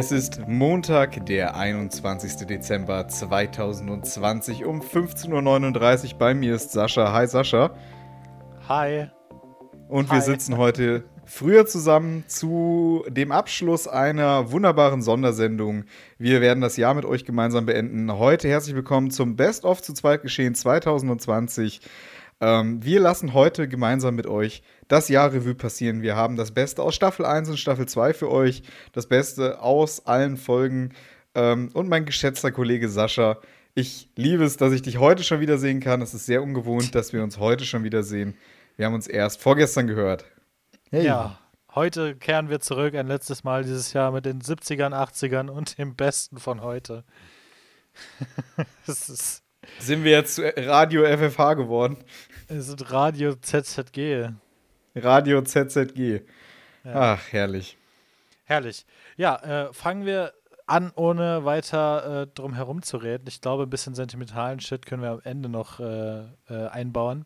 Es ist Montag, der 21. Dezember 2020 um 15.39 Uhr. Bei mir ist Sascha. Hi Sascha. Hi. Und wir sitzen heute früher zusammen zu dem Abschluss einer wunderbaren Sondersendung. Wir werden das Jahr mit euch gemeinsam beenden. Heute herzlich willkommen zum Best of zu Zweitgeschehen 2020. Ähm, wir lassen heute gemeinsam mit euch das Jahr Revue passieren. Wir haben das Beste aus Staffel 1 und Staffel 2 für euch, das Beste aus allen Folgen. Ähm, und mein geschätzter Kollege Sascha, ich liebe es, dass ich dich heute schon wieder sehen kann. Es ist sehr ungewohnt, dass wir uns heute schon wieder sehen. Wir haben uns erst vorgestern gehört. Hey. Ja, heute kehren wir zurück, ein letztes Mal dieses Jahr mit den 70ern, 80ern und dem Besten von heute. das ist sind wir jetzt Radio FFH geworden? Es ist Radio ZZG. Radio ZZG. Ja. Ach, herrlich. Herrlich. Ja, äh, fangen wir an, ohne weiter äh, drum herum zu reden. Ich glaube, ein bisschen sentimentalen Shit können wir am Ende noch äh, äh einbauen.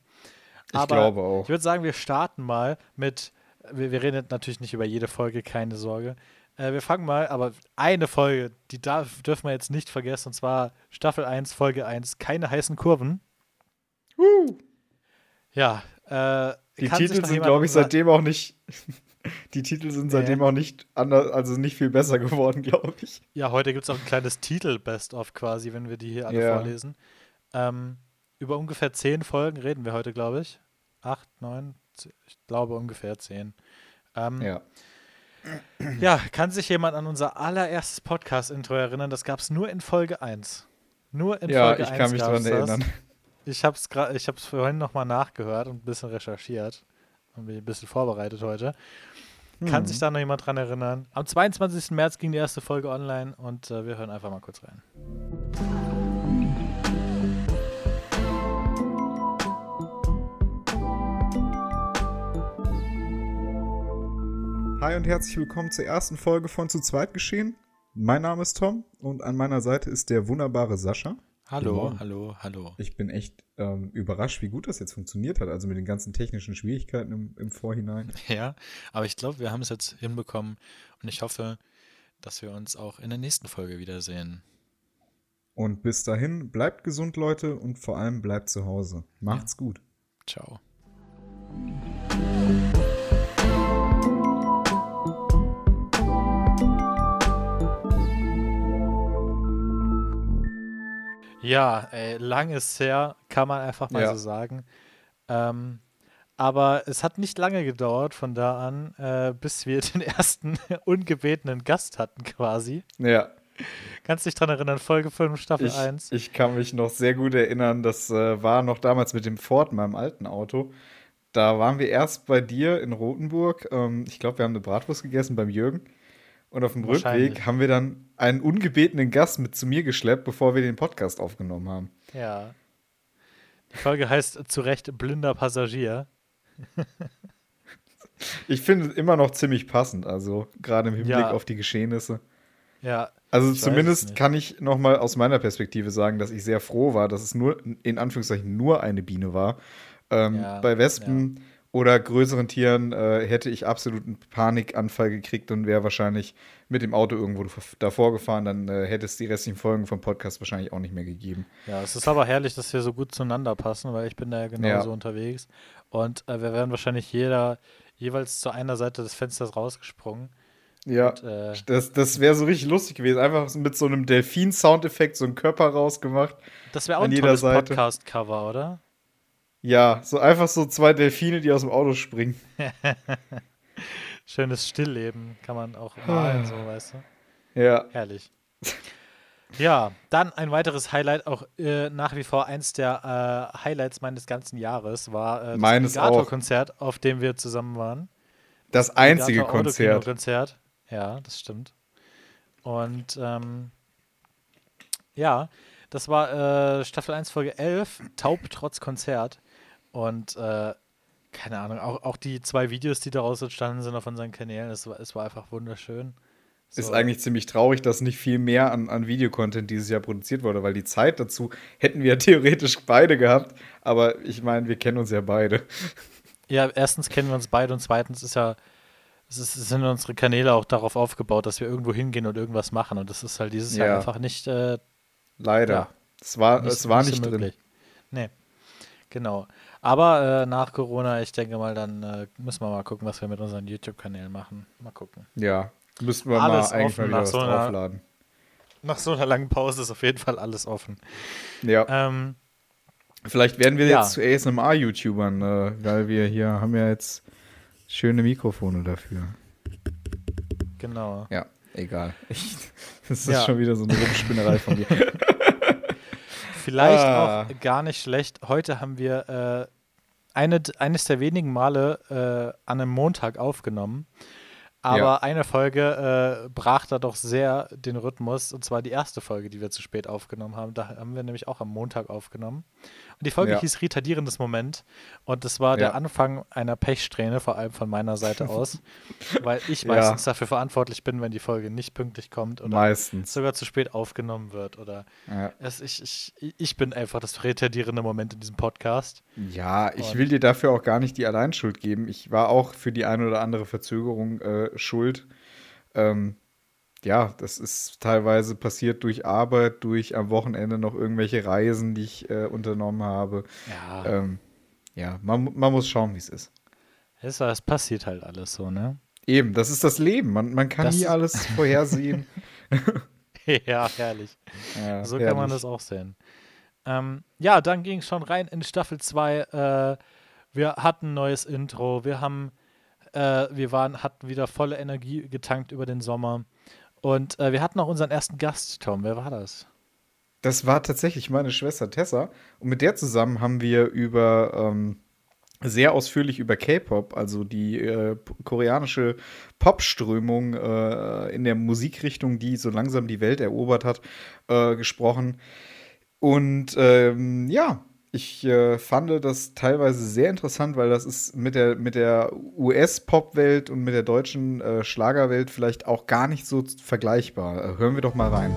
Aber ich glaube auch. Ich würde sagen, wir starten mal mit, wir, wir, reden natürlich nicht über jede Folge, keine Sorge. Äh, wir fangen mal, aber eine Folge, die darf, dürfen wir jetzt nicht vergessen, und zwar Staffel 1, Folge 1, keine heißen Kurven. Uh. Ja, äh, die Titel sind, glaube ich, seitdem auch nicht. die Titel sind seitdem nee. auch nicht anders, also nicht viel besser geworden, glaube ich. Ja, heute gibt es auch ein kleines Titel-Best-of quasi, wenn wir die hier alle yeah. vorlesen. Ähm, über ungefähr zehn Folgen reden wir heute, glaube ich. Acht, neun, ich glaube ungefähr zehn. Ähm, ja. Ja, kann sich jemand an unser allererstes Podcast-Intro erinnern? Das gab es nur in Folge 1. Nur in ja, Folge 1. Ja, ich kann mich daran erinnern. Ich habe es ich hab's vorhin nochmal nachgehört und ein bisschen recherchiert und bin ein bisschen vorbereitet heute. Kann hm. sich da noch jemand dran erinnern? Am 22. März ging die erste Folge online und äh, wir hören einfach mal kurz rein. Hi und herzlich willkommen zur ersten Folge von Zu zweit geschehen. Mein Name ist Tom und an meiner Seite ist der wunderbare Sascha. Hallo, hallo, hallo. Ich bin echt ähm, überrascht, wie gut das jetzt funktioniert hat, also mit den ganzen technischen Schwierigkeiten im, im Vorhinein. Ja, aber ich glaube, wir haben es jetzt hinbekommen und ich hoffe, dass wir uns auch in der nächsten Folge wiedersehen. Und bis dahin, bleibt gesund, Leute, und vor allem bleibt zu Hause. Macht's ja. gut. Ciao. Ja, ey, lang ist her, kann man einfach mal ja. so sagen. Ähm, aber es hat nicht lange gedauert von da an, äh, bis wir den ersten ungebetenen Gast hatten quasi. Ja. Kannst du dich daran erinnern, Folge 5, Staffel ich, 1? Ich kann mich noch sehr gut erinnern, das äh, war noch damals mit dem Ford, meinem alten Auto. Da waren wir erst bei dir in Rothenburg. Ähm, ich glaube, wir haben eine Bratwurst gegessen beim Jürgen. Und auf dem Rückweg haben wir dann einen ungebetenen Gast mit zu mir geschleppt, bevor wir den Podcast aufgenommen haben. Ja. Die Folge heißt zu Recht blinder Passagier. ich finde es immer noch ziemlich passend, also gerade im Hinblick ja. auf die Geschehnisse. Ja. Also zumindest kann ich noch mal aus meiner Perspektive sagen, dass ich sehr froh war, dass es nur in Anführungszeichen nur eine Biene war. Ähm, ja, bei Wespen ja oder größeren Tieren äh, hätte ich absoluten Panikanfall gekriegt und wäre wahrscheinlich mit dem Auto irgendwo davor gefahren. Dann äh, hätte es die restlichen Folgen vom Podcast wahrscheinlich auch nicht mehr gegeben. Ja, es ist aber herrlich, dass wir so gut zueinander passen, weil ich bin da ja genauso ja. unterwegs. Und äh, wir wären wahrscheinlich jeder jeweils zu einer Seite des Fensters rausgesprungen. Ja, und, äh, das, das wäre so richtig lustig gewesen. Einfach mit so einem Delfin-Soundeffekt so einen Körper rausgemacht. Das wäre auch ein tolles Podcast-Cover, oder? Ja, so einfach so zwei Delfine, die aus dem Auto springen. Schönes Stillleben kann man auch malen, so, weißt du? Ja. Herrlich. Ja, dann ein weiteres Highlight, auch äh, nach wie vor eins der äh, Highlights meines ganzen Jahres, war äh, das Alligator-Konzert, auf dem wir zusammen waren. Das, das einzige Konzert. Konzert. Ja, das stimmt. Und ähm, ja, das war äh, Staffel 1, Folge 11, Taub trotz Konzert. Und äh, keine Ahnung, auch, auch die zwei Videos, die daraus entstanden sind auf unseren Kanälen, es war, es war einfach wunderschön. So. Ist eigentlich ziemlich traurig, dass nicht viel mehr an, an Videocontent dieses Jahr produziert wurde, weil die Zeit dazu hätten wir theoretisch beide gehabt. Aber ich meine, wir kennen uns ja beide. Ja, erstens kennen wir uns beide und zweitens ist ja es, ist, sind unsere Kanäle auch darauf aufgebaut, dass wir irgendwo hingehen und irgendwas machen. Und das ist halt dieses ja. Jahr einfach nicht. Äh, Leider. Ja, es war nicht, es war nicht, nicht drin. Nee. Genau. Aber äh, nach Corona, ich denke mal, dann äh, müssen wir mal gucken, was wir mit unseren YouTube-Kanälen machen. Mal gucken. Ja, müssen wir alles mal eigentlich mal wieder was so einer, draufladen. Nach so einer langen Pause ist auf jeden Fall alles offen. Ja. Ähm, Vielleicht werden wir ja. jetzt zu ASMR-YouTubern, äh, weil wir hier haben ja jetzt schöne Mikrofone dafür. Genau. Ja, egal. Ich, das ist ja. schon wieder so eine Rumspinnerei von mir. Vielleicht ah. auch gar nicht schlecht. Heute haben wir äh, eine, eines der wenigen Male äh, an einem Montag aufgenommen. Aber ja. eine Folge äh, brach da doch sehr den Rhythmus, und zwar die erste Folge, die wir zu spät aufgenommen haben. Da haben wir nämlich auch am Montag aufgenommen. Und die Folge ja. hieß Retardierendes Moment. Und das war ja. der Anfang einer Pechsträhne, vor allem von meiner Seite aus. weil ich meistens dafür verantwortlich bin, wenn die Folge nicht pünktlich kommt oder meistens. sogar zu spät aufgenommen wird. Oder es, ich, ich, ich bin einfach das retardierende Moment in diesem Podcast. Ja, ich und will dir dafür auch gar nicht die Alleinschuld geben. Ich war auch für die eine oder andere Verzögerung äh, schuld. Ähm, ja, das ist teilweise passiert durch Arbeit, durch am Wochenende noch irgendwelche Reisen, die ich äh, unternommen habe. Ja, ähm, ja man, man muss schauen, wie es ist. Es, es passiert halt alles so, ne? Eben, das ist das Leben. Man, man kann das nie alles vorhersehen. ja, herrlich. Ja, so herrlich. kann man das auch sehen. Ähm, ja, dann ging es schon rein in Staffel 2. Äh, wir hatten ein neues Intro. Wir haben, äh, wir waren, hatten wieder volle Energie getankt über den Sommer. Und äh, wir hatten auch unseren ersten Gast, Tom. Wer war das? Das war tatsächlich meine Schwester Tessa. Und mit der zusammen haben wir über ähm, sehr ausführlich über K-Pop, also die äh, koreanische Popströmung äh, in der Musikrichtung, die so langsam die Welt erobert hat, äh, gesprochen. Und ähm, ja, ich äh, fand das teilweise sehr interessant, weil das ist mit der, mit der US-Pop-Welt und mit der deutschen äh, Schlagerwelt vielleicht auch gar nicht so vergleichbar. Äh, hören wir doch mal rein.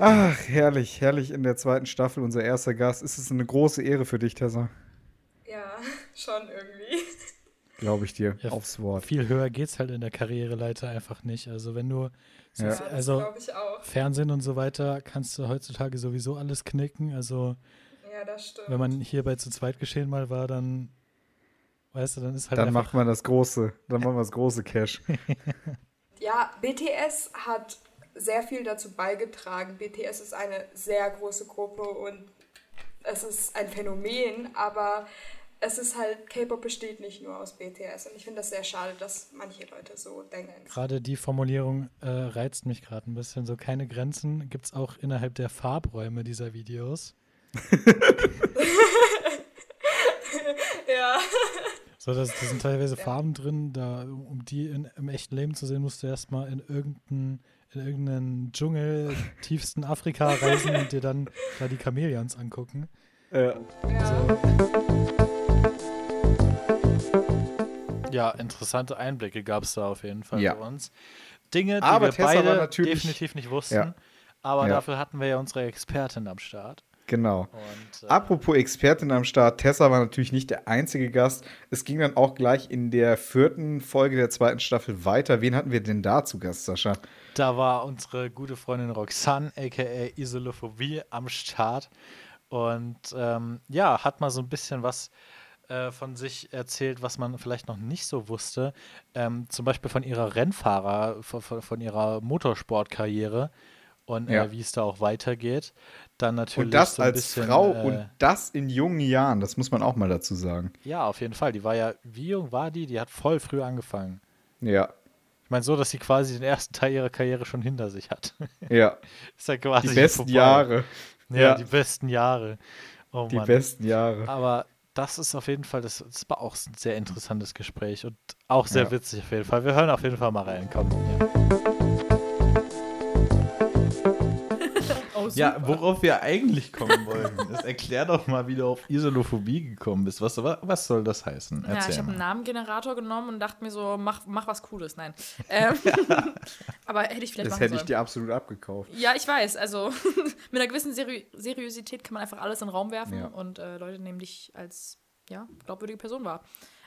Ach, herrlich, herrlich in der zweiten Staffel, unser erster Gast. Ist es eine große Ehre für dich, Tessa? Ja, schon irgendwie. Glaube ich dir, ja, aufs Wort. Viel höher geht's halt in der Karriereleiter einfach nicht. Also wenn du ja. also Fernsehen und so weiter kannst du heutzutage sowieso alles knicken. Also ja, das stimmt. wenn man hier bei zu zweit geschehen mal war, dann weißt du, dann ist halt dann macht man das große, dann machen wir das große Cash. ja, BTS hat sehr viel dazu beigetragen. BTS ist eine sehr große Gruppe und es ist ein Phänomen, aber es ist halt, K-Pop besteht nicht nur aus BTS. Und ich finde das sehr schade, dass manche Leute so denken. Gerade die Formulierung äh, reizt mich gerade ein bisschen. So keine Grenzen gibt es auch innerhalb der Farbräume dieser Videos. ja. So, da sind teilweise ja. Farben drin, da, um die in, im echten Leben zu sehen, musst du erstmal in irgendeinen in irgendeinen Dschungel tiefsten Afrika reisen und dir dann da die Chamäleons angucken. Ja. Also, ja, interessante Einblicke gab es da auf jeden Fall ja. für uns. Dinge, die aber wir Tessa beide definitiv nicht wussten. Ja. Aber ja. dafür hatten wir ja unsere Expertin am Start. Genau. Und, äh, Apropos Expertin am Start, Tessa war natürlich nicht der einzige Gast. Es ging dann auch gleich in der vierten Folge der zweiten Staffel weiter. Wen hatten wir denn da zu Gast, Sascha? Da war unsere gute Freundin Roxanne, aka Isolophobie, am Start. Und ähm, ja, hat mal so ein bisschen was äh, von sich erzählt, was man vielleicht noch nicht so wusste. Ähm, zum Beispiel von ihrer Rennfahrer, von, von ihrer Motorsportkarriere und äh, ja. äh, wie es da auch weitergeht. Dann natürlich. Und das so als bisschen, Frau äh, und das in jungen Jahren, das muss man auch mal dazu sagen. Ja, auf jeden Fall. Die war ja, wie jung war die? Die hat voll früh angefangen. Ja. Ich meine, so, dass sie quasi den ersten Teil ihrer Karriere schon hinter sich hat. Ja. Ist ja quasi die besten vorbei. Jahre. Ja, ja, die besten Jahre. Oh, die Mann. besten Jahre. Aber das ist auf jeden Fall, das, das war auch ein sehr interessantes Gespräch und auch sehr ja. witzig auf jeden Fall. Wir hören auf jeden Fall mal rein. Komm. Ja. Ja, worauf wir eigentlich kommen wollten, das erklär doch mal, wie du auf Isolophobie gekommen bist. Was, was soll das heißen? Erzähl ja, ich habe einen Namengenerator genommen und dachte mir so, mach, mach was Cooles. Nein. Ähm, aber hätte ich vielleicht Das hätte ich dir absolut abgekauft. Ja, ich weiß. Also mit einer gewissen Seri Seriosität kann man einfach alles in den Raum werfen ja. und äh, Leute nehmen dich als ja, glaubwürdige Person wahr.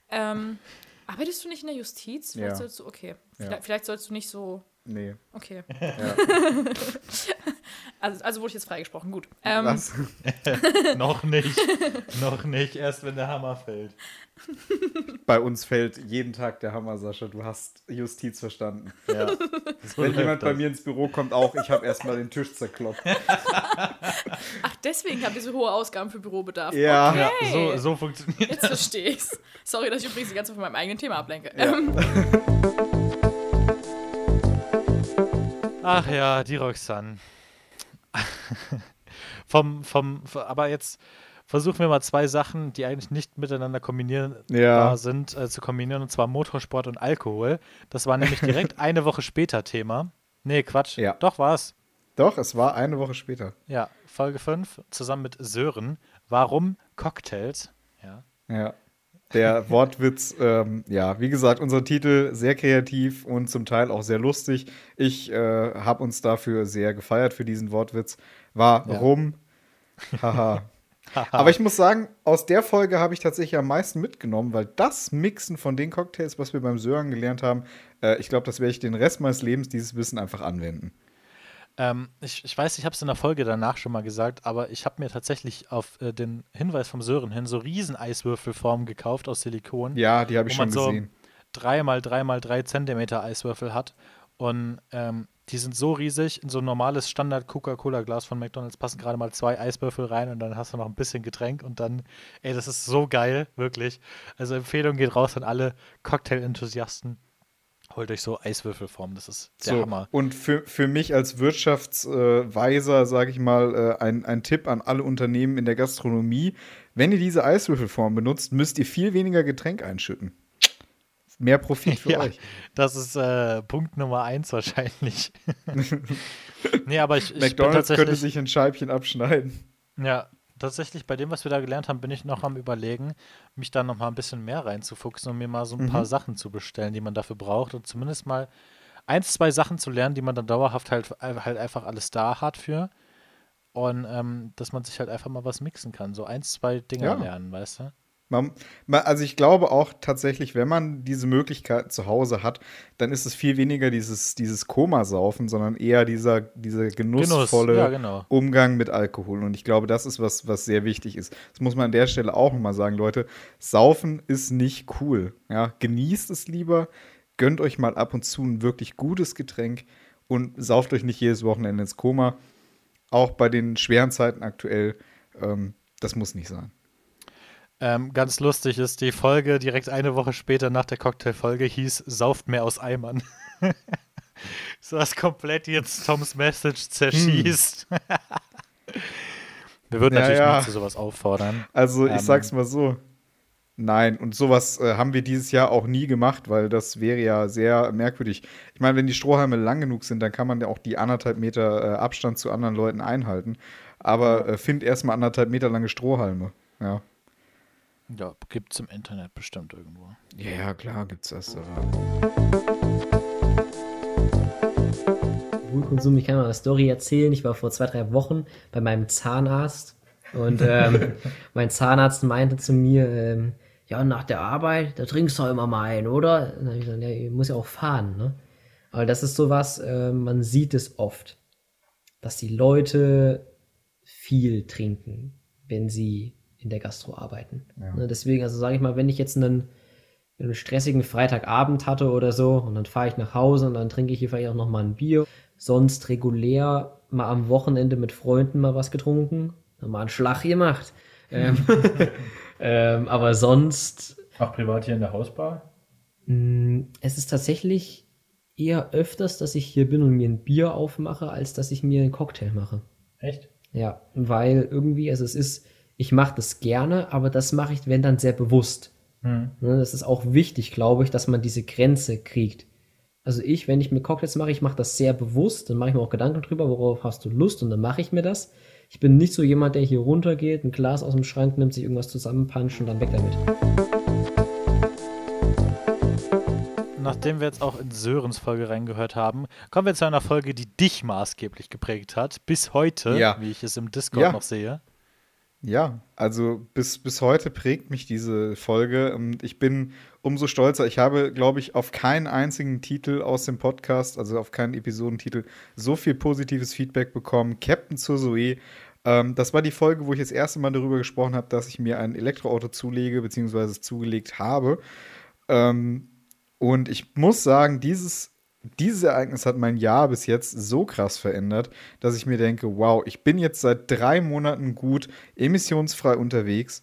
Ähm, arbeitest du nicht in der Justiz? Vielleicht Ja. sollst du, okay. Ja. Vielleicht, vielleicht sollst du nicht so. Nee. Okay. Ja. Also, also wurde ich jetzt freigesprochen. Gut. Ähm, Was? noch nicht. noch nicht, erst wenn der Hammer fällt. Bei uns fällt jeden Tag der Hammer, Sascha. Du hast Justiz verstanden. Ja. So Wenn jemand bei das. mir ins Büro kommt, auch, ich habe erstmal den Tisch zerklopft. Ach, deswegen habt ihr so hohe Ausgaben für Bürobedarf. Ja. Ja, Okay. so, so funktioniert Jetzt verstehe ich's. Sorry, dass ich übrigens die ganze Zeit von meinem eigenen Thema ablenke. Ja. Ähm, Ach ja, die Roxanne. vom, vom, aber jetzt versuchen wir mal zwei Sachen, die eigentlich nicht miteinander kombinierbar Ja. sind, äh, zu kombinieren, und zwar Motorsport und Alkohol. Das war nämlich direkt eine Woche später Thema. Nee, Quatsch. Ja. Doch, war's. Doch, es war eine Woche später. Ja, Folge 5, zusammen mit Sören. Warum Cocktails? Ja. Ja. Der Wortwitz, ähm, ja, wie gesagt, unser Titel sehr kreativ und zum Teil auch sehr lustig. Ich äh, habe uns dafür sehr gefeiert für diesen Wortwitz. Warum? Haha. Aber ich muss sagen, aus der Folge habe ich tatsächlich am meisten mitgenommen, weil das Mixen von den Cocktails, was wir beim Sören gelernt haben, äh, ich glaube, das werde ich den Rest meines Lebens dieses Wissen einfach anwenden. Ähm, ich, ich weiß, ich habe es in der Folge danach schon mal gesagt, aber ich habe mir tatsächlich auf äh, den Hinweis vom Sören hin so riesen Eiswürfelformen gekauft aus Silikon. Ja, die habe ich schon so gesehen. drei mal drei mal drei Zentimeter Eiswürfel hat. Und ähm, die sind so riesig, in so ein normales Standard-Coca-Cola-Glas von McDonalds passen gerade mal zwei Eiswürfel rein und dann hast du noch ein bisschen Getränk und dann, ey, das ist so geil, wirklich. Also Empfehlung geht raus an alle Cocktail-Enthusiasten. Holt euch so Eiswürfelformen, das ist der So, Hammer. und für, für mich als Wirtschaftsweiser, sage ich mal, äh, ein, ein Tipp an alle Unternehmen in der Gastronomie. Wenn ihr diese Eiswürfelform benutzt, müsst ihr viel weniger Getränk einschütten. Mehr Profit für Ja, euch. das ist äh, Punkt Nummer eins wahrscheinlich. nee, aber ich, ich McDonalds könnte sich ein Scheibchen abschneiden. ja, tatsächlich bei dem, was wir da gelernt haben, bin ich noch am überlegen, mich da noch mal ein bisschen mehr reinzufuchsen und mir mal so ein Mhm. paar Sachen zu bestellen, die man dafür braucht und zumindest mal eins, zwei Sachen zu lernen, die man dann dauerhaft halt, halt einfach alles da hat für und ähm, dass man sich halt einfach mal was mixen kann, so eins, zwei Dinge Ja. lernen, weißt du? Man, man, also ich glaube auch tatsächlich, wenn man diese Möglichkeit zu Hause hat, dann ist es viel weniger dieses, dieses Komasaufen, sondern eher dieser, dieser genussvolle ja, genau. Umgang mit Alkohol. Und ich glaube, das ist was, was sehr wichtig ist. Das muss man an der Stelle auch nochmal sagen, Leute. Saufen ist nicht cool. Ja, genießt es lieber, gönnt euch mal ab und zu ein wirklich gutes Getränk und sauft euch nicht jedes Wochenende ins Koma. Auch bei den schweren Zeiten aktuell, ähm, das muss nicht sein. Ähm, ganz lustig ist, die Folge direkt eine Woche später nach der Cocktailfolge hieß Sauft mehr aus Eimern. so was komplett jetzt Toms Message zerschießt. Wir würden Ja, natürlich ja. nicht zu sowas auffordern. Also ich Ähm, sag's mal so. Nein, und sowas äh, haben wir dieses Jahr auch nie gemacht, weil das wäre ja sehr merkwürdig. Ich meine, wenn die Strohhalme lang genug sind, dann kann man ja auch die anderthalb Meter äh, Abstand zu anderen Leuten einhalten. Aber äh, find erstmal anderthalb Meter lange Strohhalme. Ja. Ja, gibt's im Internet bestimmt irgendwo. Ja, ja, klar gibt's das. Aber. Alkoholkonsum, ich kann mal eine Story erzählen. Ich war vor zwei, drei Wochen bei meinem Zahnarzt und ähm, mein Zahnarzt meinte zu mir, ähm, ja, nach der Arbeit, da trinkst du auch immer mal ein, oder? Und dann hab ich gesagt, ja, ich muss ja auch fahren, ne? Aber das ist sowas, äh, man sieht es oft, dass die Leute viel trinken, wenn sie in der Gastro arbeiten. Ne, deswegen, also sage ich mal, wenn ich jetzt einen, einen stressigen Freitagabend hatte oder so und dann fahre ich nach Hause und dann trinke ich hier vielleicht auch noch mal ein Bier. Sonst regulär mal am Wochenende mit Freunden mal was getrunken, dann mal einen Schlag gemacht. Ähm, ähm, aber sonst, Auch privat hier in der Hausbar? mh, es ist tatsächlich eher öfters, dass ich hier bin und mir ein Bier aufmache, als dass ich mir einen Cocktail mache. Echt? Ja, weil irgendwie, also es ist, ich mache das gerne, aber das mache ich, wenn dann sehr bewusst. Hm. Ne, das ist auch wichtig, glaube ich, dass man diese Grenze kriegt. Also ich, wenn ich mir Cocktails mache, ich mache das sehr bewusst, dann mache ich mir auch Gedanken drüber, worauf hast du Lust und dann mache ich mir das. Ich bin nicht so jemand, der hier runtergeht, ein Glas aus dem Schrank nimmt, sich irgendwas zusammenpanscht und dann weg damit. Nachdem wir jetzt auch in Sörens Folge reingehört haben, kommen wir zu einer Folge, die dich maßgeblich geprägt hat, bis heute, Ja. wie ich es im Discord Ja. noch sehe. Ja, also bis, bis heute prägt mich diese Folge und ich bin umso stolzer. Ich habe, glaube ich, auf keinen einzigen Titel aus dem Podcast, also auf keinen Episodentitel, so viel positives Feedback bekommen. Captain zur Zoe. Ähm, das war die Folge, wo ich das erste Mal darüber gesprochen habe, dass ich mir ein Elektroauto zulege, beziehungsweise zugelegt habe. Ähm, und ich muss sagen, dieses dieses Ereignis hat mein Jahr bis jetzt so krass verändert, dass ich mir denke, wow, ich bin jetzt seit drei Monaten gut emissionsfrei unterwegs.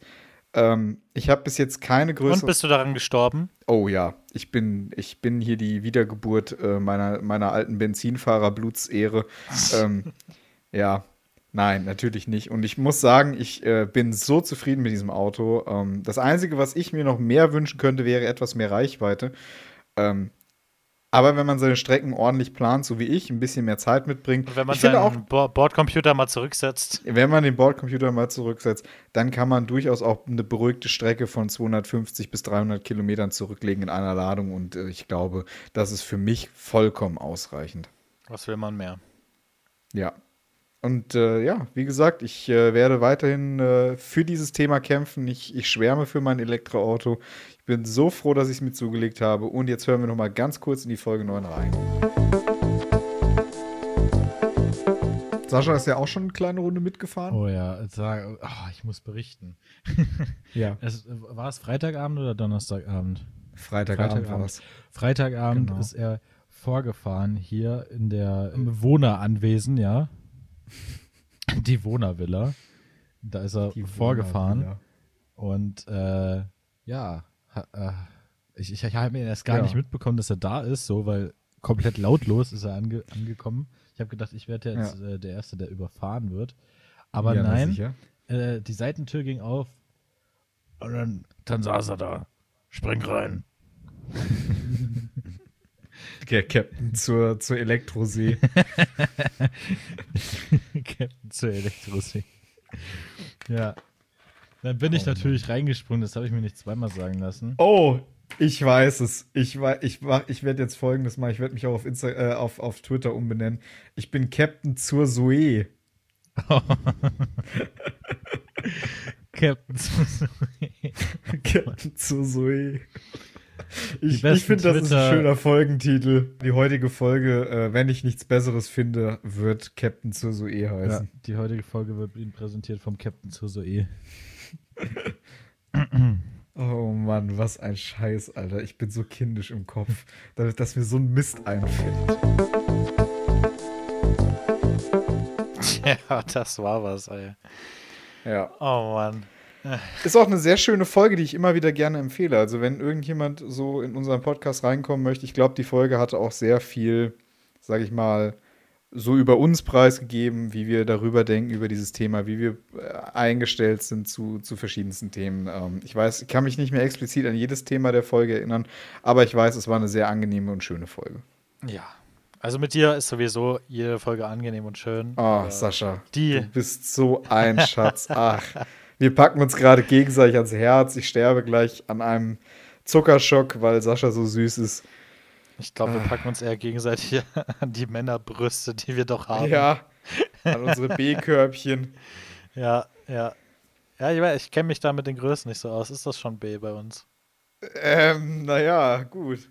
Ähm, ich habe bis jetzt keine größere. Und bist du daran gestorben? Oh ja, ich bin, ich bin hier die Wiedergeburt äh, meiner, meiner alten Benzinfahrer-Blutsehre. ähm, ja, nein, natürlich nicht. Und ich muss sagen, ich äh, bin so zufrieden mit diesem Auto. Ähm, das Einzige, was ich mir noch mehr wünschen könnte, wäre etwas mehr Reichweite. Ähm, aber wenn man seine Strecken ordentlich plant, so wie ich, ein bisschen mehr Zeit mitbringt. Und wenn man seinen auch, Bordcomputer mal zurücksetzt. Wenn man den Bordcomputer mal zurücksetzt, dann kann man durchaus auch eine beruhigte Strecke von 250 bis 300 Kilometern zurücklegen in einer Ladung. Und äh, ich glaube, das ist für mich vollkommen ausreichend. Was will man mehr? Ja. Und äh, ja, wie gesagt, ich äh, werde weiterhin äh, für dieses Thema kämpfen. Ich, ich schwärme für mein Elektroauto. Ich bin so froh, dass ich es mir zugelegt habe. Und jetzt hören wir noch mal ganz kurz in die Folge 9 rein. Sascha ist ja auch schon eine kleine Runde mitgefahren. Oh ja, oh, ich muss berichten. ja. Es, war es Freitagabend oder Donnerstagabend? Freitagabend, Freitagabend war es. Freitagabend genau. ist er vorgefahren hier in der im Wohneranwesen, ja. Die Wohnervilla. Da ist er Die vorgefahren. Und äh, ja, äh, ich, ich, ich habe mir erst gar ja. nicht mitbekommen, dass er da ist, so, weil komplett lautlos ist er ange, angekommen. Ich habe gedacht, ich werde jetzt ja. äh, der Erste, der überfahren wird. Aber ja, nein, äh, die Seitentür ging auf und dann, dann saß er da. Spring rein. Der Captain zur, zur Elektrosee. Captain zur Elektrosee. Ja. Dann bin ich oh, natürlich Mann. reingesprungen, das habe ich mir nicht zweimal sagen lassen. Oh, ich weiß es. Ich, ich, ich werde jetzt folgendes machen. Ich werde mich auch auf, Insta, äh, auf, auf Twitter umbenennen. Ich bin Captain zur Zoe. Captain zur Zoe. Captain zur Zoe. Ich, ich finde, das ist ein schöner Folgentitel. Die heutige Folge, äh, wenn ich nichts Besseres finde, wird Captain zur Zoe heißen. Ja, die heutige Folge wird Ihnen präsentiert vom Captain zur Zoe. oh Mann, was ein Scheiß, Alter. Ich bin so kindisch im Kopf, dass mir so ein Mist einfällt. Ja, das war was, ey. Ja. Oh Mann. Ist auch eine sehr schöne Folge, die ich immer wieder gerne empfehle. Also, wenn irgendjemand so in unseren Podcast reinkommen möchte, ich glaube, die Folge hatte auch sehr viel, sag ich mal, so über uns preisgegeben, wie wir darüber denken, über dieses Thema, wie wir äh, eingestellt sind zu, zu verschiedensten Themen. Ähm, ich weiß, ich kann mich nicht mehr explizit an jedes Thema der Folge erinnern, aber ich weiß, es war eine sehr angenehme und schöne Folge. Ja. Also mit dir ist sowieso jede Folge angenehm und schön. Oh, Sascha. Die. Du bist so ein Schatz. Ach. Wir packen uns gerade gegenseitig ans Herz. Ich sterbe gleich an einem Zuckerschock, weil Sascha so süß ist. Ich glaube, wir ah. packen uns eher gegenseitig an die Männerbrüste, die wir doch haben. Ja, an unsere B-Körbchen. ja, ja. Ja, ich, ich kenne mich da mit den Größen nicht so aus. Ist das schon B bei uns? Ähm, naja, gut.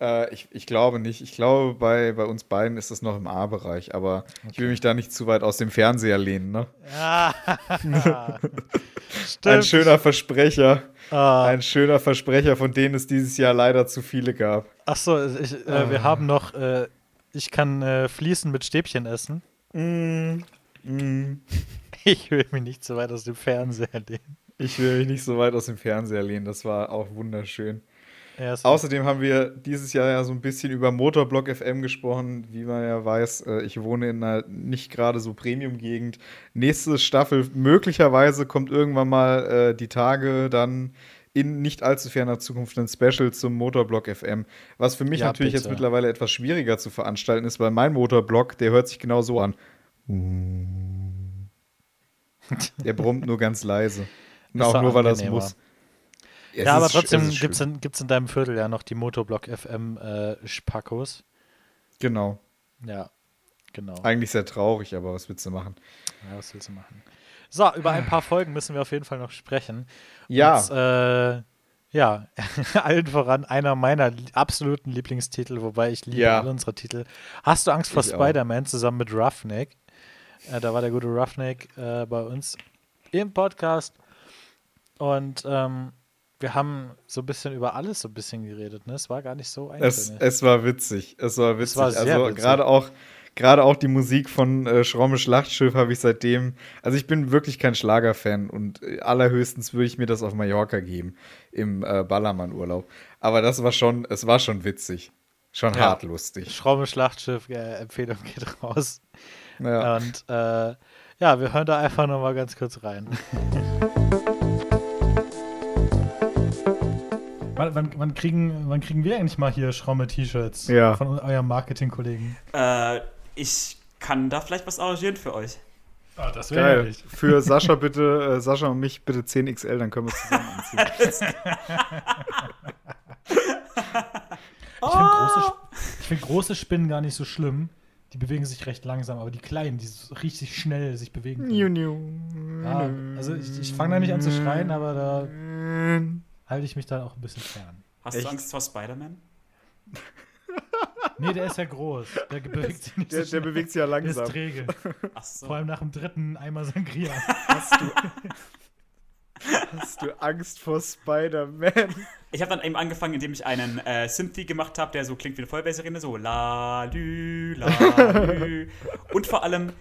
Äh, ich, ich glaube nicht. Ich glaube, bei, bei uns beiden ist das noch im A-Bereich, aber okay. ich will mich da nicht zu weit aus dem Fernseher lehnen, ne? Ja. Ein schöner Versprecher. Ah. Ein schöner Versprecher, von denen es dieses Jahr leider zu viele gab. Ach so, ich, äh, ah. wir haben noch, äh, ich kann äh, Fliesen mit Stäbchen essen. Mm. Mm. Ich will mich nicht so weit aus dem Fernseher lehnen. Ich will mich nicht so weit aus dem Fernseher lehnen, das war auch wunderschön. Ja, Außerdem haben wir dieses Jahr ja so ein bisschen über Motorblock FM gesprochen. Wie man ja weiß, äh, ich wohne in einer nicht gerade so Premium-Gegend. Nächste Staffel, möglicherweise kommt irgendwann mal äh, die Tage dann in nicht allzu ferner Zukunft ein Special zum Motorblock FM. Was für mich ja, natürlich bitte. jetzt mittlerweile etwas schwieriger zu veranstalten ist, weil mein Motorblock, der hört sich genau so an. Der brummt nur ganz leise. Und auch nur, weil er es muss. Ja, ja aber trotzdem gibt es in, in deinem Viertel ja noch die Motorblock FM äh, Spackos. Genau. Ja, genau. Eigentlich sehr traurig, aber was willst du machen? Ja, was willst du machen? So, über ein paar Folgen müssen wir auf jeden Fall noch sprechen. Ja. Und, äh, ja, allen voran einer meiner absoluten Lieblingstitel, wobei ich liebe ja. alle unsere Titel. Hast du Angst vor Spider-Man zusammen mit Roughneck? Äh, da war der gute Roughneck äh, bei uns im Podcast. Und ähm, wir haben so ein bisschen über alles so ein bisschen geredet. Ne? Es war gar nicht so einfach. Es, es war witzig. Es war witzig. Es war also gerade auch gerade auch die Musik von äh, Schromme Schlachtschiff habe ich seitdem. Also ich bin wirklich kein Schlagerfan und äh, allerhöchstens würde ich mir das auf Mallorca geben im äh, Ballermann-Urlaub. Aber das war schon, es war schon witzig. Schon ja. hart lustig. Schromme Schlachtschiff, äh, Empfehlung geht raus. Ja. Und äh, ja, wir hören da einfach nochmal ganz kurz rein. Wann, wann, wann, kriegen, wann kriegen wir eigentlich mal hier Schramme-T-Shirts ja. von eurem Marketingkollegen? Äh, ich kann da vielleicht was arrangieren für euch. Oh, das wäre Geil. Für Sascha bitte, äh, Sascha und mich bitte 10XL, dann können wir es zusammen anziehen. ich finde große, find große Spinnen gar nicht so schlimm. Die bewegen sich recht langsam, aber die kleinen, die so richtig schnell sich bewegen. Niu. Ja, also ich, ich fange da nicht an zu schreien, aber da halte ich mich dann auch ein bisschen fern. Hast Echt? du Angst vor Spider-Man? Nee, der ist ja groß. Der bewegt sich nicht der, so der bewegt sich ja langsam. Der ist träge. So. Vor allem nach dem dritten Eimer Sangria. Hast du, hast du Angst vor Spider-Man? Ich habe dann eben angefangen, indem ich einen äh, Synthie gemacht habe, der so klingt wie eine Vollbasserine, so la lü, la lü. Und vor allem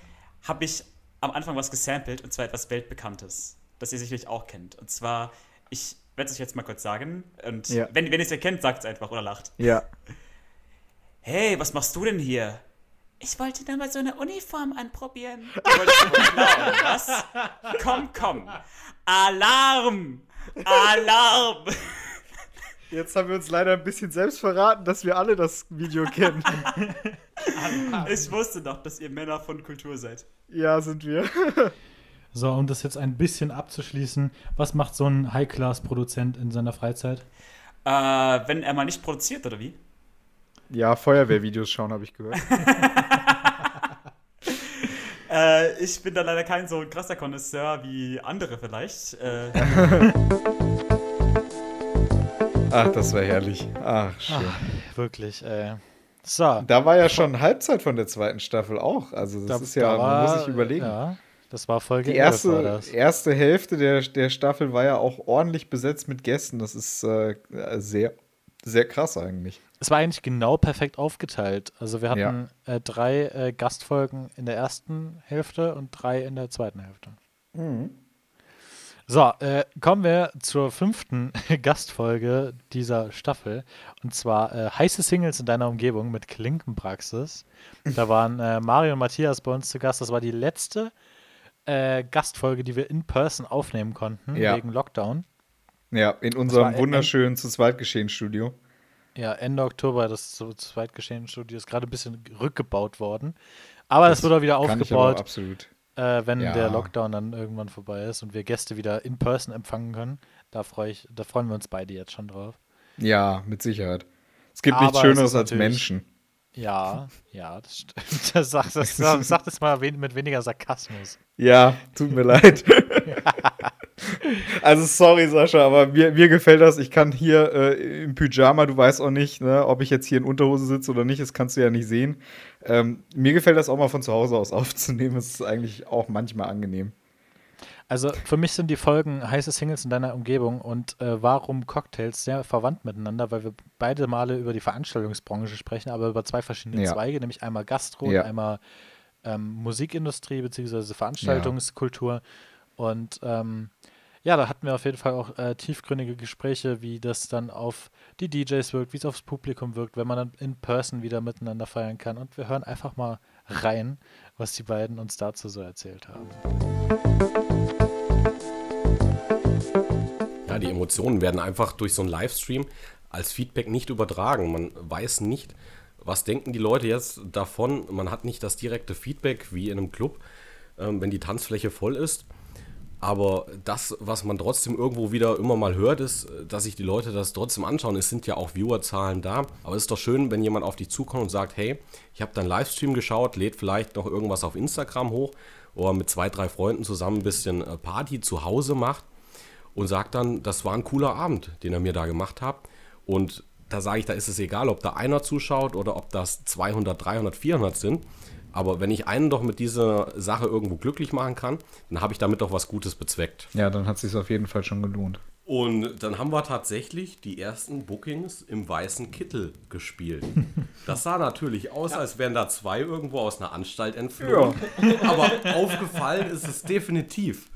habe ich am Anfang was gesampelt, und zwar etwas Weltbekanntes, das ihr sicherlich auch kennt. Und zwar, ich werde es euch jetzt mal kurz sagen. Und ja. wenn, wenn ihr es erkennt, sagt es einfach oder lacht. Ja. Hey, was machst du denn hier? Ich wollte da mal so eine Uniform anprobieren. Was? Komm, komm. Alarm! Alarm! Jetzt haben wir uns leider ein bisschen selbst verraten, dass wir alle das Video kennen. ich wusste doch, dass ihr Männer von Kultur seid. Ja, sind wir. So, um das jetzt ein bisschen abzuschließen, was macht so ein High-Class-Produzent in seiner Freizeit? Äh, wenn er mal nicht produziert, oder wie? Ja, Feuerwehrvideos schauen, habe ich gehört. äh, ich bin da leider kein so krasser Connoisseur wie andere vielleicht. Äh. Ach, das war herrlich. Ach, schön. Ach, wirklich, ey. So. Da war ja schon Halbzeit von der zweiten Staffel auch. Also das da, ist ja, da war, man muss sich überlegen. Ja. Das war Folge Die erste, erste Hälfte der, der Staffel war ja auch ordentlich besetzt mit Gästen. Das ist äh, sehr, sehr krass eigentlich. Es war eigentlich genau perfekt aufgeteilt. Also wir hatten ja. äh, drei äh, Gastfolgen in der ersten Hälfte und drei in der zweiten Hälfte. Mhm. So, äh, kommen wir zur fünften Gastfolge dieser Staffel. Und zwar äh, heiße Singles in deiner Umgebung mit Klinkenpraxis. Da waren äh, Mario und Matthias bei uns zu Gast. Das war die letzte äh, Gastfolge, die wir in Person aufnehmen konnten, ja. wegen Lockdown. Ja, in unserem wunderschönen zu zweit geschehen Studio. Ja, Ende Oktober, das zu zweit geschehen Studio ist gerade ein bisschen rückgebaut worden. Aber es wird auch wieder aufgebaut. absolut. Äh, wenn ja. der Lockdown dann irgendwann vorbei ist und wir Gäste wieder in Person empfangen können. Da, freu ich, da freuen wir uns beide jetzt schon drauf. Ja, mit Sicherheit. Es gibt Aber nichts Schöneres als Menschen. Ja, ja, das stimmt. Das sagt, das, sagt es mal mit weniger Sarkasmus. Ja, tut mir leid. also sorry, Sascha, aber mir, mir gefällt das. Ich kann hier äh, im Pyjama, du weißt auch nicht, ne, ob ich jetzt hier in Unterhose sitze oder nicht, das kannst du ja nicht sehen. Ähm, mir gefällt das auch mal von zu Hause aus aufzunehmen. Das ist eigentlich auch manchmal angenehm. Also für mich sind die Folgen heiße Singles in deiner Umgebung und äh, warum Cocktails sehr verwandt miteinander, weil wir beide Male über die Veranstaltungsbranche sprechen, aber über zwei verschiedene ja. Zweige, nämlich einmal Gastro ja. und einmal ähm, Musikindustrie bzw. Veranstaltungskultur. Ja. Und ähm, ja, da hatten wir auf jeden Fall auch äh, tiefgründige Gespräche, wie das dann auf die DJs wirkt, wie es aufs Publikum wirkt, wenn man dann in Person wieder miteinander feiern kann. Und wir hören einfach mal rein, was die beiden uns dazu so erzählt haben. Die Emotionen werden einfach durch so einen Livestream als Feedback nicht übertragen. Man weiß nicht, was denken die Leute jetzt davon. Man hat nicht das direkte Feedback wie in einem Club, ähm, wenn die Tanzfläche voll ist. Aber das, was man trotzdem irgendwo wieder immer mal hört, ist, dass sich die Leute das trotzdem anschauen. Es sind ja auch Viewerzahlen da. Aber es ist doch schön, wenn jemand auf dich zukommt und sagt, hey, ich habe deinen Livestream geschaut, lädt vielleicht noch irgendwas auf Instagram hoch oder mit zwei, drei Freunden zusammen ein bisschen äh, Party zu Hause macht und sagt dann, das war ein cooler Abend, den er mir da gemacht hat. Und da sage ich, da ist es egal, ob da einer zuschaut oder ob das 200, 300, 400 sind. Aber wenn ich einen doch mit dieser Sache irgendwo glücklich machen kann, dann habe ich damit doch was Gutes bezweckt. Ja, dann hat es sich auf jeden Fall schon gelohnt. Und dann haben wir tatsächlich die ersten Bookings im weißen Kittel gespielt. Das sah natürlich aus, als wären da zwei irgendwo aus einer Anstalt entflohen. Ja. Aber aufgefallen ist es definitiv.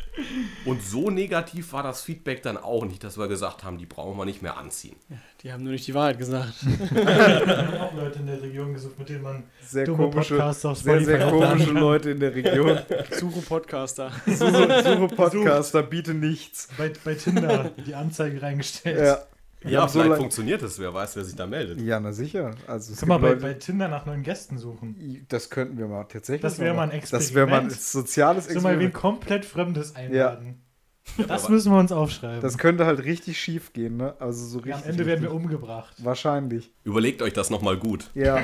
Und so negativ war das Feedback dann auch nicht, dass wir gesagt haben, die brauchen wir nicht mehr anziehen. Die haben nur nicht die Wahrheit gesagt. Wir haben auch Leute in der Region gesucht, mit denen man sehr komische, sehr, sehr komische Leute in der Region. Suche Podcaster. Suche, Suche Podcaster, biete nichts. Bei, bei Tinder die Anzeige reingestellt. Ja. Ja, vielleicht so funktioniert es, wer weiß, wer sich da meldet. Ja, na sicher. Also, Können wir bei, bei, Tinder nach neuen Gästen suchen? Das könnten wir mal tatsächlich. Das wäre mal ein Experiment. Das wäre mal ein soziales Experiment. So mal wie komplett Fremdes einladen. Ja. Das müssen wir uns aufschreiben. Das könnte halt richtig schief gehen, ne? Also so richtig. Ja, am Ende werden wir umgebracht. Wahrscheinlich. Überlegt euch das nochmal gut. Ja.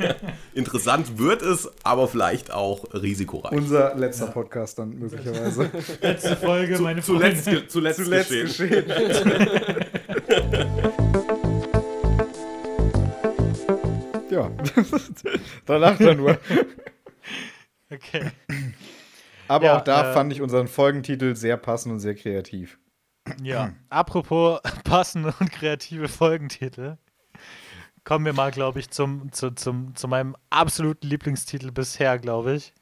Interessant wird es, aber vielleicht auch risikoreich. Unser letzter ja. Podcast dann möglicherweise. Letzte Folge, meine Freunde. Zuletzt, zuletzt, zuletzt geschehen. geschehen. ja. Danach dann nur. Okay. Aber ja, auch da äh, fand ich unseren Folgentitel sehr passend und sehr kreativ. Ja, apropos passende und kreative Folgentitel, kommen wir mal, glaube ich, zum, zu, zum, zu meinem absoluten Lieblingstitel bisher, glaube ich.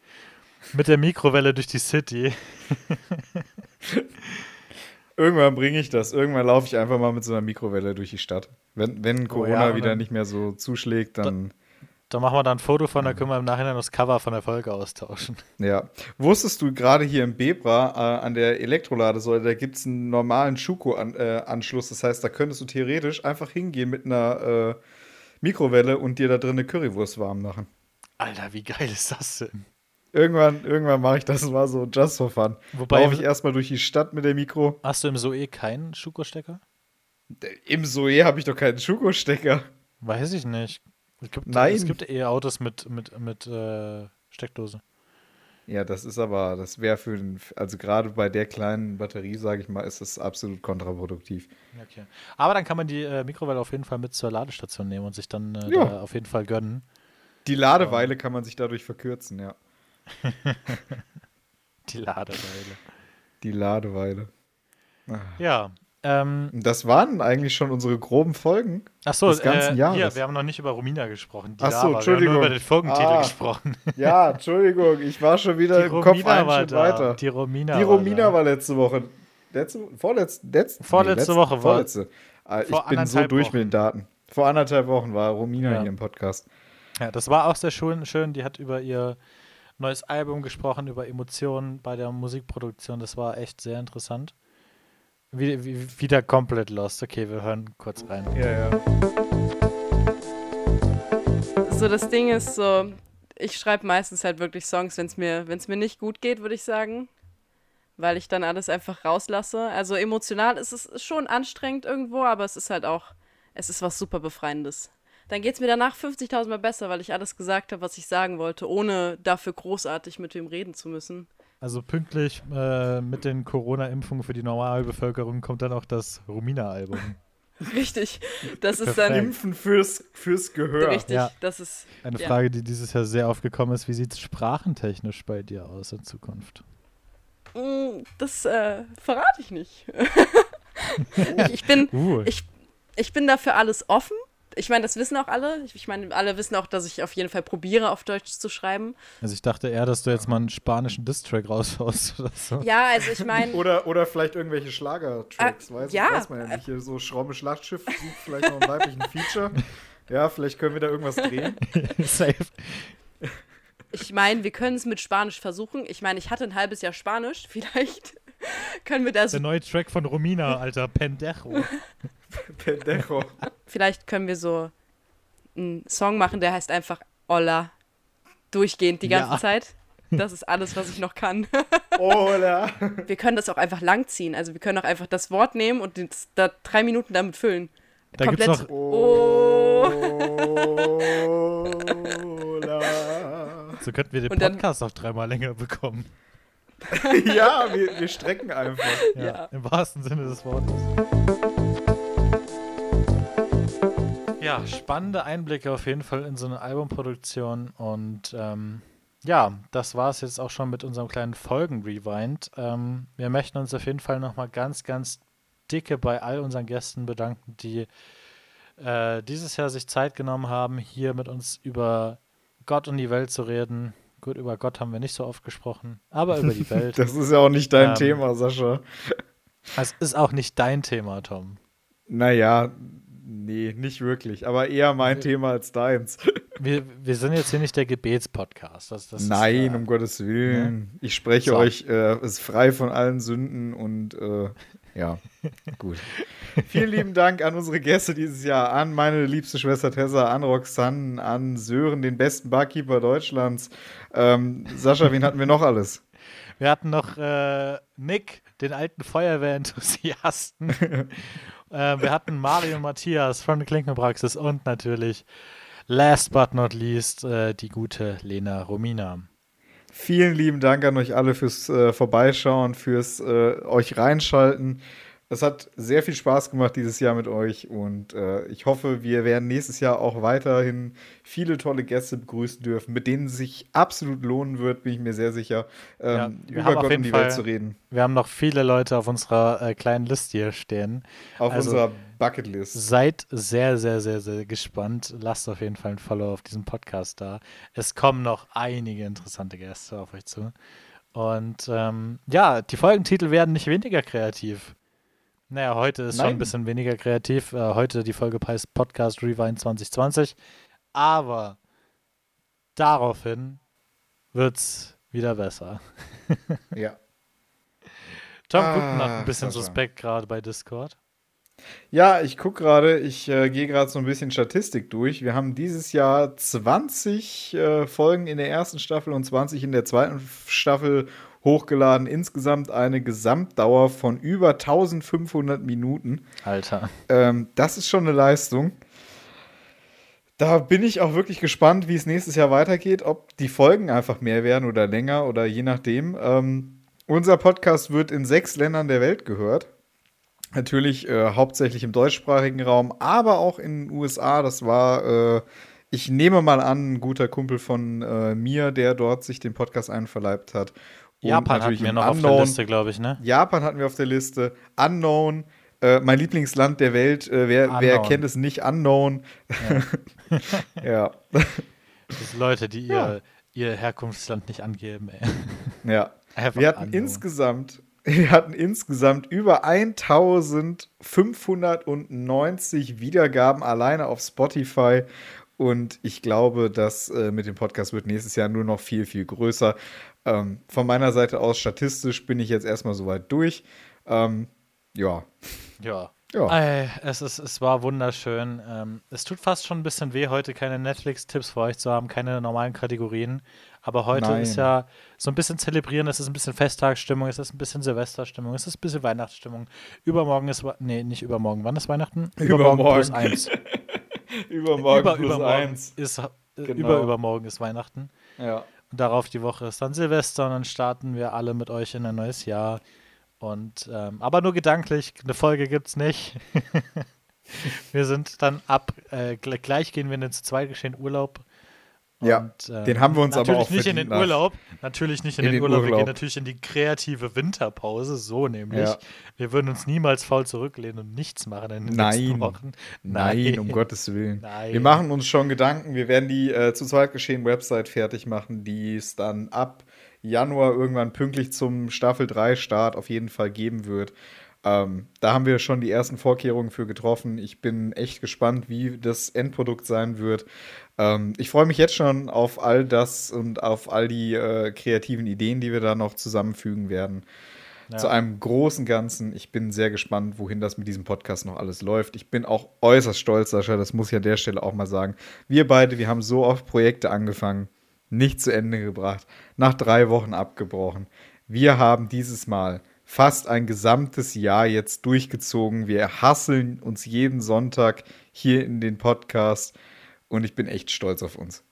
Mit der Mikrowelle durch die City. Irgendwann bringe ich das. Irgendwann laufe ich einfach mal mit so einer Mikrowelle durch die Stadt. Wenn, wenn Corona oh ja, wieder nicht mehr so zuschlägt, dann. Da machen wir dann ein Foto von, da können wir im Nachhinein das Cover von der Folge austauschen. Ja. Wusstest du gerade hier im Bebra äh, an der Elektroladesäule, da gibt es einen normalen Schuko-Anschluss. Äh, das heißt, da könntest du theoretisch einfach hingehen mit einer äh, Mikrowelle und dir da drin eine Currywurst warm machen. Alter, wie geil ist das denn? Irgendwann, irgendwann mache ich das mal so just for fun. Wobei Laufe ich erstmal durch die Stadt mit der Mikro. Hast du im Zoe keinen Schuko-Stecker? Im Zoe habe ich doch keinen Schuko-Stecker. Weiß ich nicht. Es gibt, Nein. Es gibt eher Autos mit, mit, mit äh, Steckdose. Ja, das ist aber, das wäre für also gerade bei der kleinen Batterie, sage ich mal, ist das absolut kontraproduktiv. Okay. Aber dann kann man die äh, Mikrowelle auf jeden Fall mit zur Ladestation nehmen und sich dann äh, ja. auf jeden Fall gönnen. Die Ladeweile kann man sich dadurch verkürzen, ja. die Ladeweile. Die Ladeweile. Ah. Ja, ähm, das waren eigentlich schon unsere groben Folgen Achso, des ganzen äh, Jahres. Hier, wir haben noch nicht über Romina gesprochen. Die Achso, Entschuldigung. Wir haben nur über den Folgentitel ah, gesprochen. Ja, Entschuldigung, ich war schon wieder die im Romina Kopf einen war Schritt da. weiter. Die Romina, die Romina war, war, letzte Woche. Letzte, vorletzte, letzte, vorletzte nee, Woche war. Vorletzte. Ah, ich bin so durch Wochen. mit den Daten. Vor anderthalb Wochen war Romina ja. hier im Podcast. Ja, das war auch sehr schön. schön. Die hat über ihr neues Album gesprochen, über Emotionen bei der Musikproduktion. Das war echt sehr interessant. Wie, wie, wieder komplett lost. Okay, wir hören kurz rein. Ja, ja. So, das Ding ist so, ich schreibe meistens halt wirklich Songs, wenn es mir, wenn's mir nicht gut geht, würde ich sagen. Weil ich dann alles einfach rauslasse. Also emotional ist es schon anstrengend irgendwo, aber es ist halt auch, es ist was super Befreiendes. Dann geht es mir danach 50.000 Mal besser, weil ich alles gesagt habe, was ich sagen wollte, ohne dafür großartig mit wem reden zu müssen. Also pünktlich äh, mit den Corona-Impfungen für die Normalbevölkerung kommt dann auch das Romina-Album. Richtig. Das ist dann. Impfen fürs, fürs Gehör. Richtig, ja. das ist. Eine ja. Frage, die dieses Jahr sehr aufgekommen ist: Wie sieht es sprachentechnisch bei dir aus in Zukunft? Mm, das äh, verrate ich nicht. ich, ich, bin, uh. ich, ich bin dafür alles offen ich meine, das wissen auch alle. Ich meine, alle wissen auch, dass ich auf jeden Fall probiere, auf Deutsch zu schreiben. Also ich dachte eher, dass du jetzt mal einen spanischen Distrack raushaust oder so. Ja, also ich meine. oder, oder vielleicht irgendwelche Schlagertracks, äh, weiß, ja. weiß man ja nicht. Hier so Schraube Schlachtschiff sucht vielleicht noch einen weiblichen Feature. Ja, vielleicht können wir da irgendwas drehen. Safe. Ich meine, wir können es mit Spanisch versuchen. Ich meine, ich hatte ein halbes Jahr Spanisch. Vielleicht können wir das. Der neue Track von Romina, Alter, Pendejo. Pendejo. Vielleicht können wir so einen Song machen, der heißt einfach Hola. Durchgehend die ganze ja. Zeit. Das ist alles, was ich noch kann. Hola. Wir können das auch einfach langziehen. Also wir können auch einfach das Wort nehmen und das, da drei Minuten damit füllen. Da Komplett. Gibt's noch oh. So könnten wir den Podcast auch dreimal länger bekommen. ja, wir, wir strecken einfach. Ja, ja, Im wahrsten Sinne des Wortes. Ja, spannende Einblicke auf jeden Fall in so eine Albumproduktion und ähm, ja, das war es jetzt auch schon mit unserem kleinen Folgen-Rewind. Ähm, wir möchten uns auf jeden Fall nochmal ganz, ganz dicke bei all unseren Gästen bedanken, die äh, dieses Jahr sich Zeit genommen haben, hier mit uns über Gott und die Welt zu reden. Gut, über Gott haben wir nicht so oft gesprochen, aber über die Welt. das ist ja auch nicht dein ähm, Thema, Sascha. Es ist auch nicht dein Thema, Tom. Naja, nee, nicht wirklich, aber eher mein wir, Thema als deins. Wir, wir sind jetzt hier nicht der Gebetspodcast. Das, das Nein, ist, äh, um Gottes Willen. Ja? Ich spreche so. euch, äh, ist frei von allen Sünden und äh, ja, gut. Vielen lieben Dank an unsere Gäste dieses Jahr, an meine liebste Schwester Tessa, an Roxanne, an Sören, den besten Barkeeper Deutschlands. Ähm, Sascha, wen hatten wir noch alles? Wir hatten noch äh, Nick, den alten Feuerwehrenthusiasten. äh, wir hatten Mario Matthias von der Klinkenpraxis und natürlich, last but not least, äh, die gute Lena Romina. Vielen lieben Dank an euch alle fürs äh, Vorbeischauen, fürs äh, euch reinschalten. Es hat sehr viel Spaß gemacht dieses Jahr mit euch und äh, ich hoffe, wir werden nächstes Jahr auch weiterhin viele tolle Gäste begrüßen dürfen, mit denen es sich absolut lohnen wird, bin ich mir sehr sicher, ähm, ja, über Gott und die Fall, Welt zu reden. Wir haben noch viele Leute auf unserer äh, kleinen Liste hier stehen. Auf also, unserer Bucketlist. Seid sehr, sehr, sehr, sehr gespannt. Lasst auf jeden Fall ein Follow auf diesem Podcast da. Es kommen noch einige interessante Gäste auf euch zu. Und ähm, ja, die Folgentitel werden nicht weniger kreativ. Naja, heute ist Nein. schon ein bisschen weniger kreativ. Äh, heute die Folge heißt Podcast Rewind 2020. Aber daraufhin wird es wieder besser. ja. Tom ah, guckt noch ein bisschen suspekt gerade bei Discord. Ja, ich gucke gerade, ich äh, gehe gerade so ein bisschen Statistik durch. Wir haben dieses Jahr 20 äh, Folgen in der ersten Staffel und 20 in der zweiten Staffel hochgeladen. Insgesamt eine Gesamtdauer von über 1500 Minuten. Alter. Ähm, das ist schon eine Leistung. Da bin ich auch wirklich gespannt, wie es nächstes Jahr weitergeht, ob die Folgen einfach mehr werden oder länger oder je nachdem. Ähm, unser Podcast wird in sechs Ländern der Welt gehört. Natürlich äh, hauptsächlich im deutschsprachigen Raum, aber auch in den USA. Das war, äh, ich nehme mal an, ein guter Kumpel von äh, mir, der dort sich den Podcast einverleibt hat. Japan hatten wir noch Unknown. auf der Liste, glaube ich, ne? Japan hatten wir auf der Liste. Unknown. Äh, mein Lieblingsland der Welt. Äh, wer, wer, kennt es nicht? Unknown. Ja. ja. Das sind Leute, die ja. ihr, ihr Herkunftsland nicht angeben, ey. Ja. wir hatten unknown. insgesamt. Wir hatten insgesamt über 1590 Wiedergaben alleine auf Spotify und ich glaube, dass äh, mit dem Podcast wird nächstes Jahr nur noch viel, viel größer. Ähm, von meiner Seite aus, statistisch bin ich jetzt erstmal soweit durch. Ähm, ja. Ja. Ja. Es, ist, es war wunderschön. Ähm, es tut fast schon ein bisschen weh, heute keine Netflix-Tipps für euch zu haben, keine normalen Kategorien. Aber heute Nein. ist ja so ein bisschen zelebrieren, es ist ein bisschen Festtagsstimmung, es ist ein bisschen Silvesterstimmung, es ist ein bisschen Weihnachtsstimmung. Übermorgen ist, nee, nicht übermorgen. Wann ist Weihnachten? Übermorgen, übermorgen. plus eins. übermorgen über, plus übermorgen eins. Ist, äh, genau. Über übermorgen ist Weihnachten. Ja. Darauf die Woche ist dann Silvester und dann starten wir alle mit euch in ein neues Jahr. Und ähm, aber nur gedanklich, eine Folge gibt es nicht. wir sind dann ab, äh, gleich gehen wir in den zu zweit Urlaub ja, und, äh, den haben wir uns aber auch nicht in den Urlaub, natürlich nicht in, in den, den Urlaub. Urlaub. Wir gehen natürlich in die kreative Winterpause, so nämlich. Ja. Wir würden uns niemals faul zurücklehnen und nichts machen in den Nein. nächsten Wochen. Nein, Nein, um Gottes Willen. Nein. Wir machen uns schon Gedanken. Wir werden die äh, zu zweit geschehen Website fertig machen, die es dann ab Januar irgendwann pünktlich zum Staffel 3 Start auf jeden Fall geben wird. Ähm, da haben wir schon die ersten Vorkehrungen für getroffen. Ich bin echt gespannt, wie das Endprodukt sein wird. Ähm, ich freue mich jetzt schon auf all das und auf all die äh, kreativen Ideen, die wir da noch zusammenfügen werden. Ja. Zu einem großen Ganzen. Ich bin sehr gespannt, wohin das mit diesem Podcast noch alles läuft. Ich bin auch äußerst stolz, Sascha, das muss ich an der Stelle auch mal sagen. Wir beide, wir haben so oft Projekte angefangen, nicht zu Ende gebracht, nach drei Wochen abgebrochen. Wir haben dieses Mal fast ein gesamtes Jahr jetzt durchgezogen. Wir hasseln uns jeden Sonntag hier in den Podcast und ich bin echt stolz auf uns.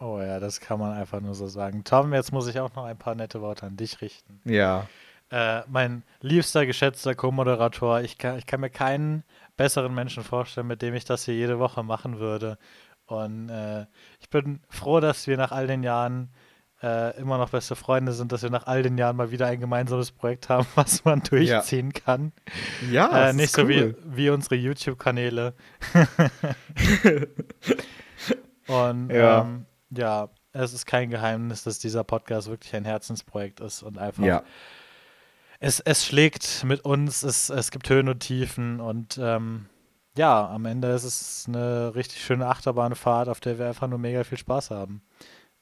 Oh ja, das kann man einfach nur so sagen. Tom, jetzt muss ich auch noch ein paar nette Worte an dich richten. Ja. Äh, mein liebster, geschätzter Co-Moderator, ich kann, ich kann mir keinen besseren Menschen vorstellen, mit dem ich das hier jede Woche machen würde. Und äh, ich bin froh, dass wir nach all den Jahren äh, immer noch beste Freunde sind, dass wir nach all den Jahren mal wieder ein gemeinsames Projekt haben, was man durchziehen ja. kann. Ja, äh, nicht so cool. wie, wie unsere YouTube-Kanäle. und ja. Ähm, ja, es ist kein Geheimnis, dass dieser Podcast wirklich ein Herzensprojekt ist und einfach. Ja. Es, es schlägt mit uns, es, es gibt Höhen und Tiefen und ähm, ja, am Ende ist es eine richtig schöne Achterbahnfahrt, auf der wir einfach nur mega viel Spaß haben.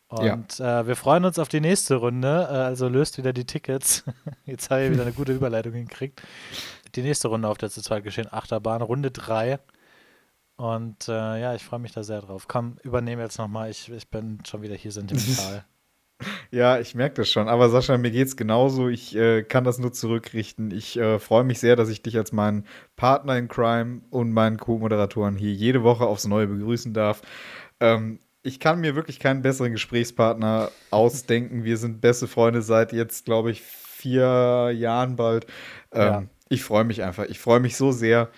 Und ja. äh, wir freuen uns auf die nächste Runde. Äh, also löst wieder die Tickets. Jetzt habe ich wieder eine gute Überleitung hingekriegt. Die nächste Runde auf der zu zweit geschehen Achterbahn, Runde 3. Und äh, ja, ich freue mich da sehr drauf. Komm, übernehme jetzt nochmal. Ich, ich bin schon wieder hier sentimental. ja, ich merke das schon. Aber Sascha, mir geht es genauso. Ich äh, kann das nur zurückrichten. Ich äh, freue mich sehr, dass ich dich als meinen Partner in Crime und meinen Co-Moderatoren hier jede Woche aufs Neue begrüßen darf. Ähm, ich kann mir wirklich keinen besseren Gesprächspartner ausdenken. Wir sind beste Freunde seit jetzt, glaube ich, vier Jahren bald. Ähm, ja. Ich freue mich einfach. Ich freue mich so sehr.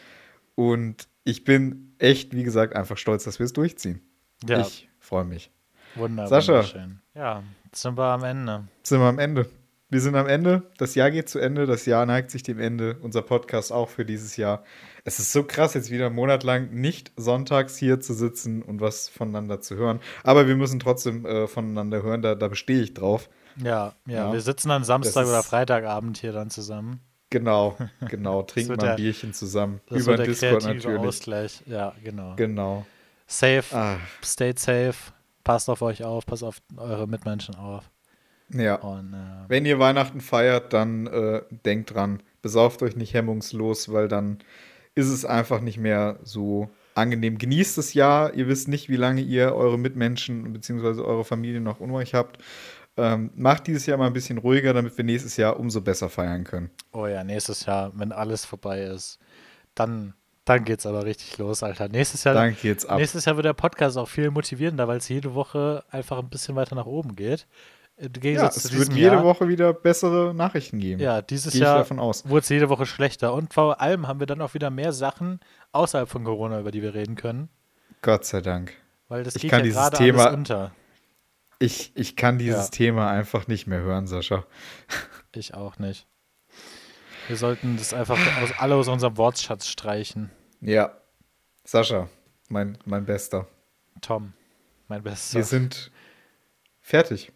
Und ich bin echt, wie gesagt, einfach stolz, dass wir es durchziehen. Ja. Ich freue mich. Wunderbar. Sascha. Wunderschön. Ja, sind wir am Ende. Sind wir am Ende. Wir sind am Ende. Das Jahr geht zu Ende. Das Jahr neigt sich dem Ende. Unser Podcast auch für dieses Jahr. Es ist so krass, jetzt wieder einen Monat lang nicht sonntags hier zu sitzen und was voneinander zu hören. Aber wir müssen trotzdem äh, voneinander hören. Da, da bestehe ich drauf. Ja, ja, ja, Wir sitzen dann Samstag oder Freitagabend hier dann zusammen. Genau, genau. Trinken mal ein Bierchen zusammen. Über den Discord natürlich. Ausgleich. Ja, genau. Genau. Safe, Ach. stay safe, passt auf euch auf, passt auf eure Mitmenschen auf. Ja. Und, äh, Wenn ihr Weihnachten feiert, dann äh, denkt dran, besauft euch nicht hemmungslos, weil dann ist es einfach nicht mehr so angenehm. Genießt das Jahr. Ihr wisst nicht, wie lange ihr eure Mitmenschen bzw. eure Familie noch euch habt. Ähm, macht dieses Jahr mal ein bisschen ruhiger, damit wir nächstes Jahr umso besser feiern können. Oh ja, nächstes Jahr, wenn alles vorbei ist, dann, dann geht's aber richtig los, Alter. Nächstes Jahr, dann geht's ab. nächstes Jahr wird der Podcast auch viel motivierender, weil es jede Woche einfach ein bisschen weiter nach oben geht. Gegensatz ja, es wird jede Jahr, Woche wieder bessere Nachrichten geben. Ja, dieses Jahr wurde es jede Woche schlechter. Und vor allem haben wir dann auch wieder mehr Sachen außerhalb von Corona, über die wir reden können. Gott sei Dank. Weil das ich geht kann ja dieses Thema, unter. Ich, ich kann dieses ja. Thema einfach nicht mehr hören, Sascha. Ich auch nicht. Wir sollten das einfach aus, alle aus unserem Wortschatz streichen. Ja. Sascha, mein, mein Bester. Tom, mein Bester. Wir sind fertig.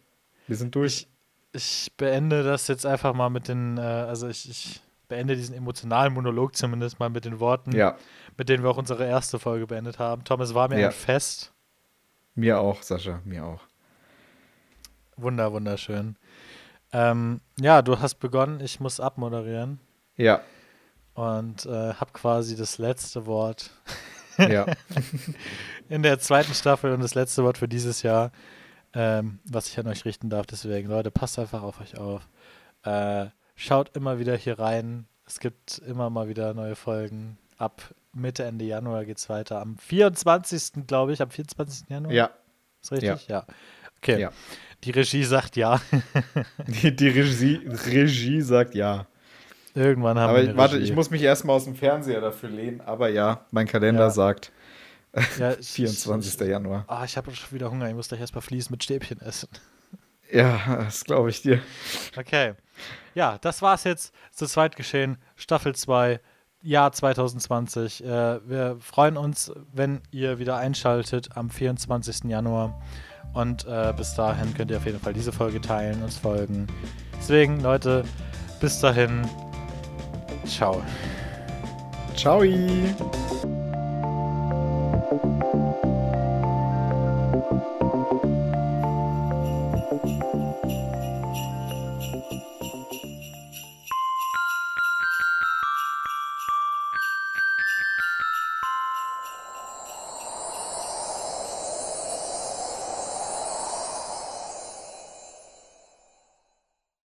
Wir sind durch. Ich, ich beende das jetzt einfach mal mit den, äh, also ich, ich beende diesen emotionalen Monolog zumindest mal mit den Worten, ja. mit denen wir auch unsere erste Folge beendet haben. Tom, es war mir ja. ein Fest. Mir auch, Sascha, mir auch. Wunder, wunderschön. Ähm, ja, du hast begonnen, ich muss abmoderieren. Ja. Und äh, habe quasi das letzte Wort. Ja. in der zweiten Staffel und das letzte Wort für dieses Jahr, ähm, was ich an euch richten darf. Deswegen, Leute, passt einfach auf euch auf. Äh, schaut immer wieder hier rein. Es gibt immer mal wieder neue Folgen. Ab Mitte, Ende Januar geht es weiter. Am 24. glaube ich, am 24. Januar. Ja. Ist richtig? Ja. ja. Okay. Ja. Die Regie sagt ja. die, die Regie, Regie sagt ja. Irgendwann haben aber wir. Aber warte, ich muss mich erstmal aus dem Fernseher dafür lehnen. Aber ja, mein Kalender ja. sagt ja, 24. Ich, Januar. Ah, ich habe schon wieder Hunger. Ich muss gleich erstmal Fliesen mit Stäbchen essen. Ja, das glaube ich dir. Okay. Ja, das war's jetzt zu zweit geschehen. Staffel 2, Jahr 2020. Äh, wir freuen uns, wenn ihr wieder einschaltet am 24. Januar. Und äh, bis dahin könnt ihr auf jeden Fall diese Folge teilen, uns folgen. Deswegen, Leute, bis dahin. Ciao. Ciao.